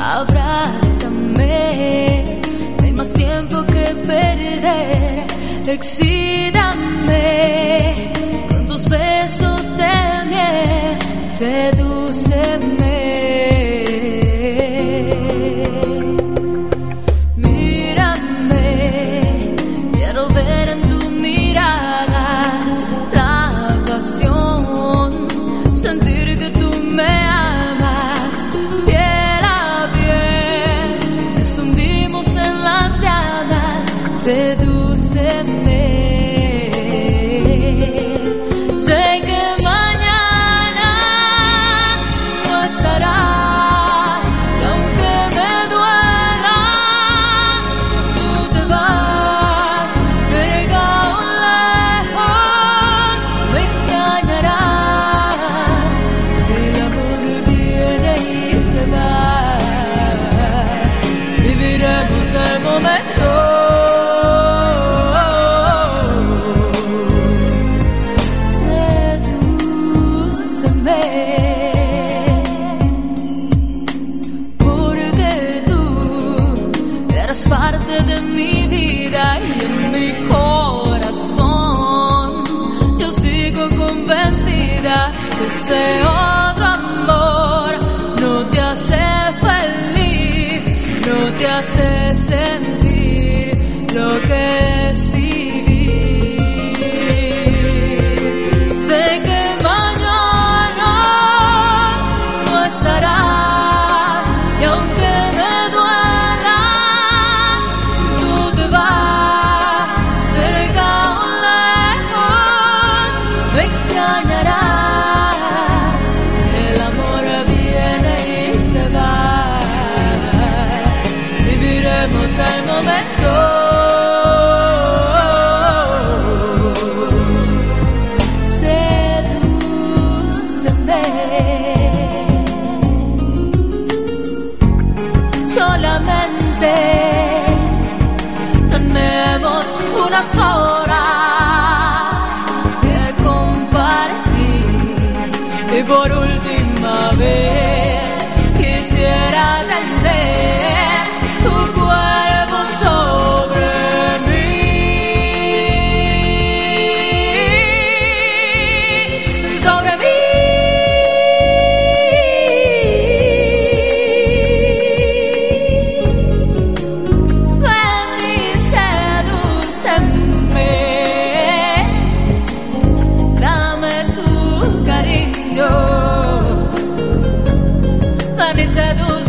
Abrázame, no hay más tiempo que perder. Exídame. sedúceme parte de mi vida y en mi corazón. Yo sigo convencida que ese otro amor no te hace feliz, no te hace sentir lo que una sola. querido, vanessa.